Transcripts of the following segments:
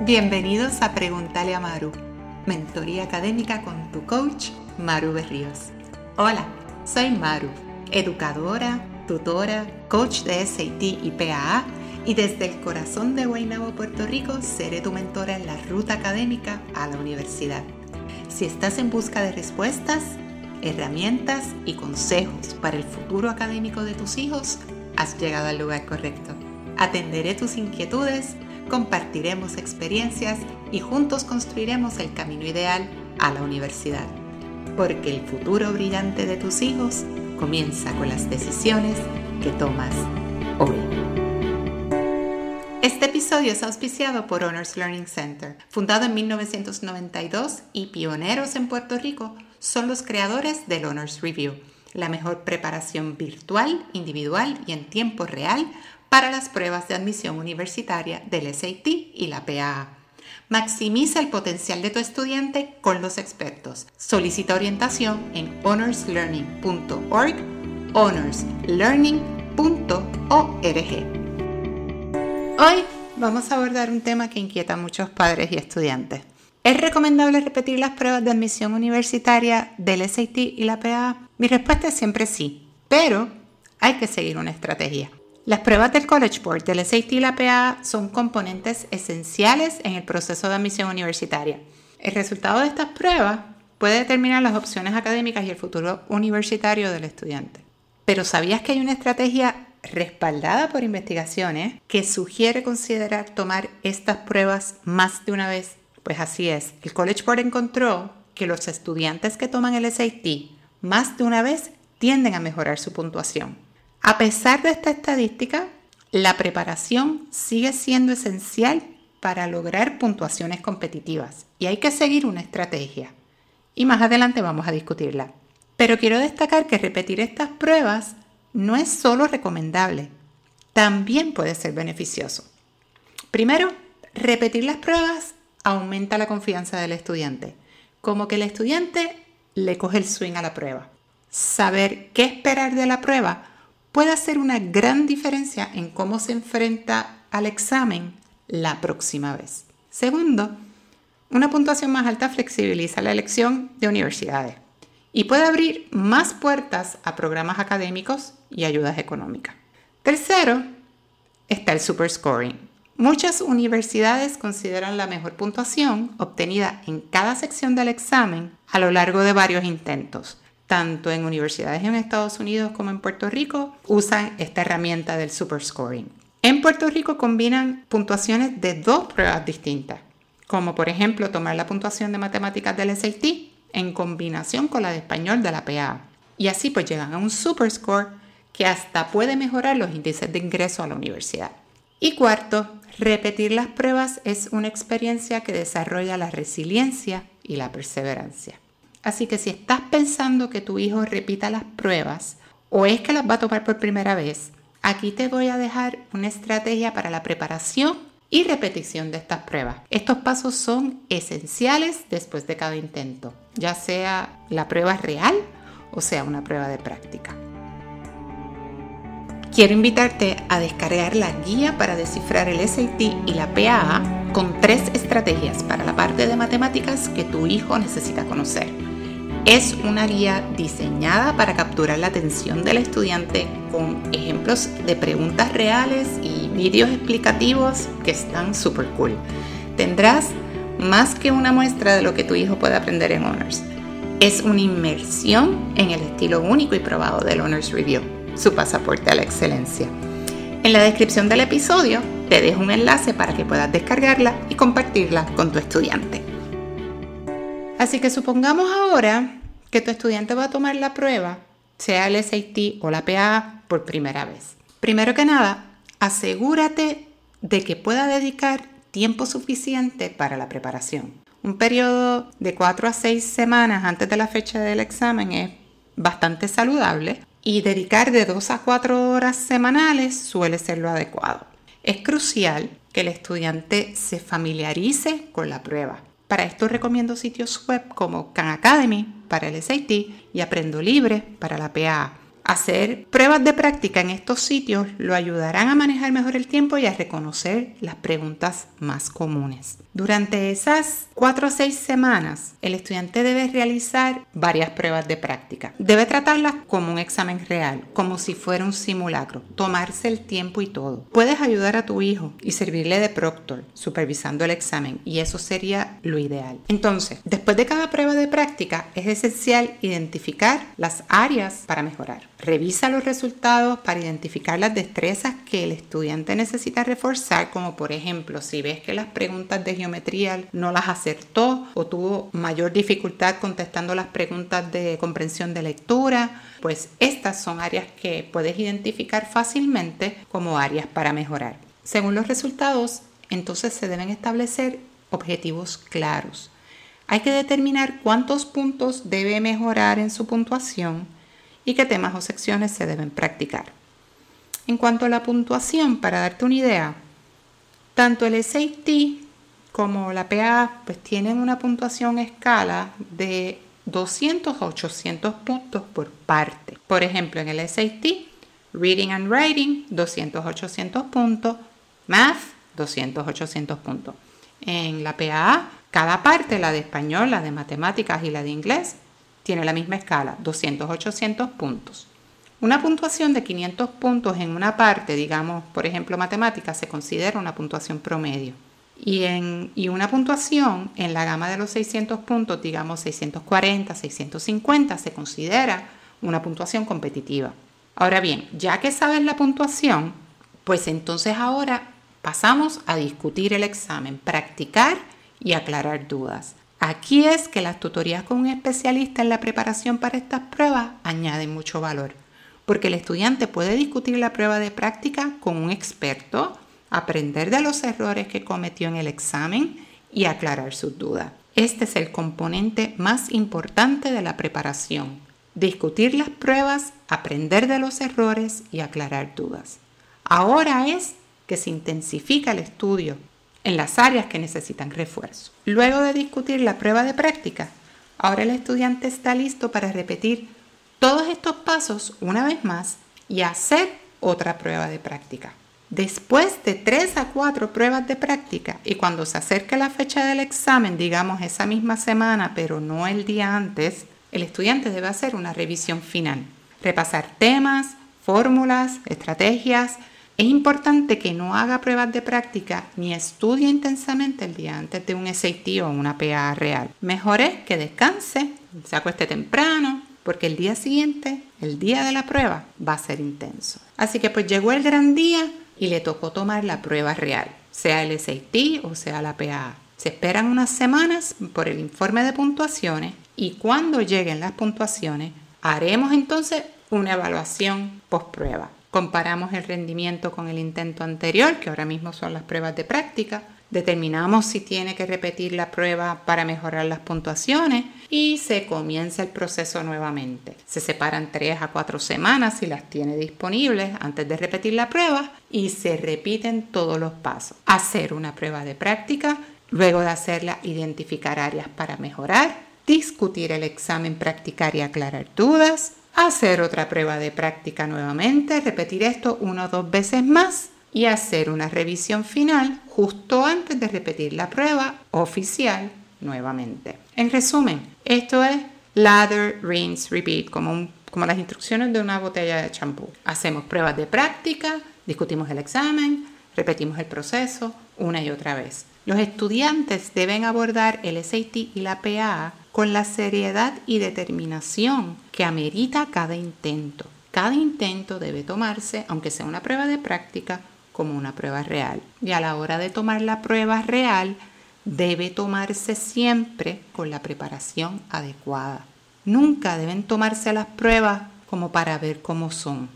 Bienvenidos a Pregúntale a Maru, mentoría académica con tu coach Maru Berríos. Hola, soy Maru, educadora, tutora, coach de SAT y PAA y desde el corazón de Guaynabo, Puerto Rico, seré tu mentora en la ruta académica a la universidad. Si estás en busca de respuestas, herramientas y consejos para el futuro académico de tus hijos, has llegado al lugar correcto. Atenderé tus inquietudes compartiremos experiencias y juntos construiremos el camino ideal a la universidad. Porque el futuro brillante de tus hijos comienza con las decisiones que tomas hoy. Este episodio es auspiciado por Honors Learning Center. Fundado en 1992 y pioneros en Puerto Rico, son los creadores del Honors Review, la mejor preparación virtual, individual y en tiempo real para las pruebas de admisión universitaria del SAT y la PAA. Maximiza el potencial de tu estudiante con los expertos. Solicita orientación en honorslearning.org, honorslearning.org. Hoy vamos a abordar un tema que inquieta a muchos padres y estudiantes. ¿Es recomendable repetir las pruebas de admisión universitaria del SAT y la PAA? Mi respuesta es siempre sí, pero hay que seguir una estrategia. Las pruebas del College Board, del SAT y la PA son componentes esenciales en el proceso de admisión universitaria. El resultado de estas pruebas puede determinar las opciones académicas y el futuro universitario del estudiante. Pero ¿sabías que hay una estrategia respaldada por investigaciones que sugiere considerar tomar estas pruebas más de una vez? Pues así es. El College Board encontró que los estudiantes que toman el SAT más de una vez tienden a mejorar su puntuación. A pesar de esta estadística, la preparación sigue siendo esencial para lograr puntuaciones competitivas y hay que seguir una estrategia. Y más adelante vamos a discutirla. Pero quiero destacar que repetir estas pruebas no es solo recomendable, también puede ser beneficioso. Primero, repetir las pruebas aumenta la confianza del estudiante, como que el estudiante le coge el swing a la prueba. Saber qué esperar de la prueba puede hacer una gran diferencia en cómo se enfrenta al examen la próxima vez. Segundo, una puntuación más alta flexibiliza la elección de universidades y puede abrir más puertas a programas académicos y ayudas económicas. Tercero, está el superscoring. Muchas universidades consideran la mejor puntuación obtenida en cada sección del examen a lo largo de varios intentos tanto en universidades en Estados Unidos como en Puerto Rico, usan esta herramienta del superscoring. En Puerto Rico combinan puntuaciones de dos pruebas distintas, como por ejemplo tomar la puntuación de matemáticas del SAT en combinación con la de español de la PA. Y así pues llegan a un superscore que hasta puede mejorar los índices de ingreso a la universidad. Y cuarto, repetir las pruebas es una experiencia que desarrolla la resiliencia y la perseverancia. Así que si estás pensando que tu hijo repita las pruebas o es que las va a tomar por primera vez, aquí te voy a dejar una estrategia para la preparación y repetición de estas pruebas. Estos pasos son esenciales después de cada intento, ya sea la prueba real o sea una prueba de práctica. Quiero invitarte a descargar la guía para descifrar el SAT y la PAA con tres estrategias para la parte de matemáticas que tu hijo necesita conocer. Es una guía diseñada para capturar la atención del estudiante con ejemplos de preguntas reales y vídeos explicativos que están súper cool. Tendrás más que una muestra de lo que tu hijo puede aprender en Honors. Es una inmersión en el estilo único y probado del Honors Review, su pasaporte a la excelencia. En la descripción del episodio te dejo un enlace para que puedas descargarla y compartirla con tu estudiante. Así que supongamos ahora que tu estudiante va a tomar la prueba, sea el SAT o la PA, por primera vez. Primero que nada, asegúrate de que pueda dedicar tiempo suficiente para la preparación. Un periodo de 4 a 6 semanas antes de la fecha del examen es bastante saludable y dedicar de 2 a 4 horas semanales suele ser lo adecuado. Es crucial que el estudiante se familiarice con la prueba para esto recomiendo sitios web como Khan Academy para el SAT y Aprendo Libre para la PA. Hacer pruebas de práctica en estos sitios lo ayudarán a manejar mejor el tiempo y a reconocer las preguntas más comunes. Durante esas cuatro o seis semanas, el estudiante debe realizar varias pruebas de práctica. Debe tratarlas como un examen real, como si fuera un simulacro, tomarse el tiempo y todo. Puedes ayudar a tu hijo y servirle de proctor, supervisando el examen, y eso sería lo ideal. Entonces, después de cada prueba de práctica, es esencial identificar las áreas para mejorar. Revisa los resultados para identificar las destrezas que el estudiante necesita reforzar, como por ejemplo si ves que las preguntas de geometría no las acertó o tuvo mayor dificultad contestando las preguntas de comprensión de lectura, pues estas son áreas que puedes identificar fácilmente como áreas para mejorar. Según los resultados, entonces se deben establecer objetivos claros. Hay que determinar cuántos puntos debe mejorar en su puntuación, y qué temas o secciones se deben practicar. En cuanto a la puntuación, para darte una idea, tanto el SAT como la PA pues tienen una puntuación escala de 200 a 800 puntos por parte. Por ejemplo, en el SAT, Reading and Writing, 200 800 puntos, Math, 200 800 puntos. En la PA, cada parte, la de español, la de matemáticas y la de inglés, tiene la misma escala, 200-800 puntos. Una puntuación de 500 puntos en una parte, digamos, por ejemplo, matemáticas, se considera una puntuación promedio. Y, en, y una puntuación en la gama de los 600 puntos, digamos 640, 650, se considera una puntuación competitiva. Ahora bien, ya que sabes la puntuación, pues entonces ahora pasamos a discutir el examen, practicar y aclarar dudas. Aquí es que las tutorías con un especialista en la preparación para estas pruebas añaden mucho valor, porque el estudiante puede discutir la prueba de práctica con un experto, aprender de los errores que cometió en el examen y aclarar sus dudas. Este es el componente más importante de la preparación. Discutir las pruebas, aprender de los errores y aclarar dudas. Ahora es que se intensifica el estudio en las áreas que necesitan refuerzo. Luego de discutir la prueba de práctica, ahora el estudiante está listo para repetir todos estos pasos una vez más y hacer otra prueba de práctica. Después de tres a cuatro pruebas de práctica y cuando se acerque la fecha del examen, digamos esa misma semana, pero no el día antes, el estudiante debe hacer una revisión final, repasar temas, fórmulas, estrategias, es importante que no haga pruebas de práctica ni estudie intensamente el día antes de un SAT o una PA real. Mejor es que descanse, se acueste temprano, porque el día siguiente, el día de la prueba, va a ser intenso. Así que pues llegó el gran día y le tocó tomar la prueba real, sea el SAT o sea la PA. Se esperan unas semanas por el informe de puntuaciones y cuando lleguen las puntuaciones haremos entonces una evaluación post prueba. Comparamos el rendimiento con el intento anterior, que ahora mismo son las pruebas de práctica. Determinamos si tiene que repetir la prueba para mejorar las puntuaciones y se comienza el proceso nuevamente. Se separan tres a cuatro semanas si las tiene disponibles antes de repetir la prueba y se repiten todos los pasos. Hacer una prueba de práctica, luego de hacerla identificar áreas para mejorar, discutir el examen, practicar y aclarar dudas, hacer otra prueba de práctica nuevamente, repetir esto una o dos veces más y hacer una revisión final justo antes de repetir la prueba oficial nuevamente. En resumen, esto es lather, rinse, repeat, como, como las instrucciones de una botella de champú. Hacemos pruebas de práctica, discutimos el examen, repetimos el proceso una y otra vez. Los estudiantes deben abordar el SAT y la PA con la seriedad y determinación que amerita cada intento. Cada intento debe tomarse, aunque sea una prueba de práctica, como una prueba real. Y a la hora de tomar la prueba real, debe tomarse siempre con la preparación adecuada. Nunca deben tomarse las pruebas como para ver cómo son.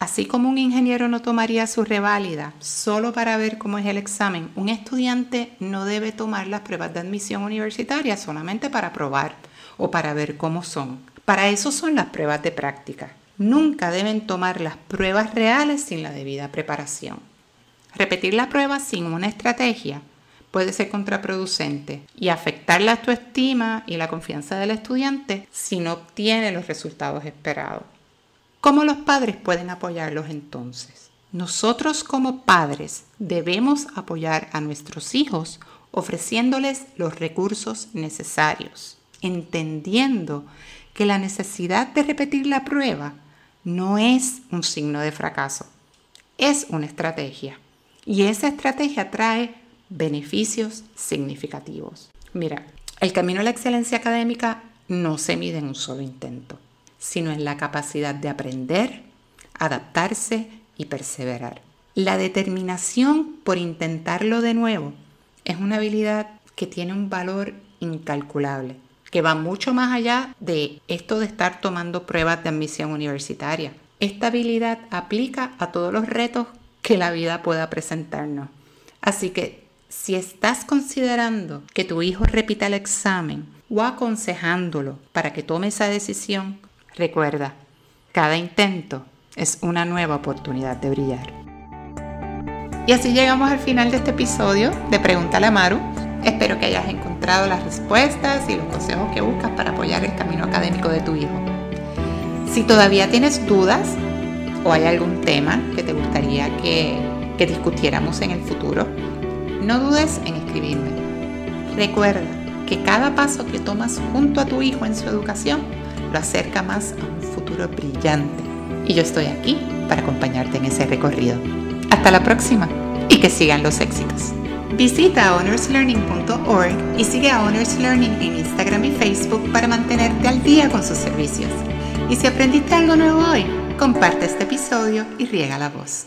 Así como un ingeniero no tomaría su reválida solo para ver cómo es el examen, un estudiante no debe tomar las pruebas de admisión universitaria solamente para probar o para ver cómo son. Para eso son las pruebas de práctica. Nunca deben tomar las pruebas reales sin la debida preparación. Repetir la prueba sin una estrategia puede ser contraproducente y afectar la autoestima y la confianza del estudiante si no obtiene los resultados esperados. ¿Cómo los padres pueden apoyarlos entonces? Nosotros como padres debemos apoyar a nuestros hijos ofreciéndoles los recursos necesarios, entendiendo que la necesidad de repetir la prueba no es un signo de fracaso, es una estrategia. Y esa estrategia trae beneficios significativos. Mira, el camino a la excelencia académica no se mide en un solo intento, sino en la capacidad de aprender, adaptarse y perseverar. La determinación por intentarlo de nuevo es una habilidad que tiene un valor incalculable, que va mucho más allá de esto de estar tomando pruebas de admisión universitaria. Esta habilidad aplica a todos los retos que la vida pueda presentarnos. Así que si estás considerando que tu hijo repita el examen o aconsejándolo para que tome esa decisión, recuerda, cada intento es una nueva oportunidad de brillar. Y así llegamos al final de este episodio de Pregúntale a Maru. Espero que hayas encontrado las respuestas y los consejos que buscas para apoyar el camino académico de tu hijo. Si todavía tienes dudas o hay algún tema que te gustaría que, que discutiéramos en el futuro, no dudes en escribirme. Recuerda que cada paso que tomas junto a tu hijo en su educación lo acerca más a un futuro brillante. Y yo estoy aquí para acompañarte en ese recorrido. Hasta la próxima y que sigan los éxitos. Visita honorslearning.org y sigue a Honors Learning en Instagram y Facebook para mantenerte al día con sus servicios. Y si aprendiste algo nuevo hoy, comparte este episodio y riega la voz.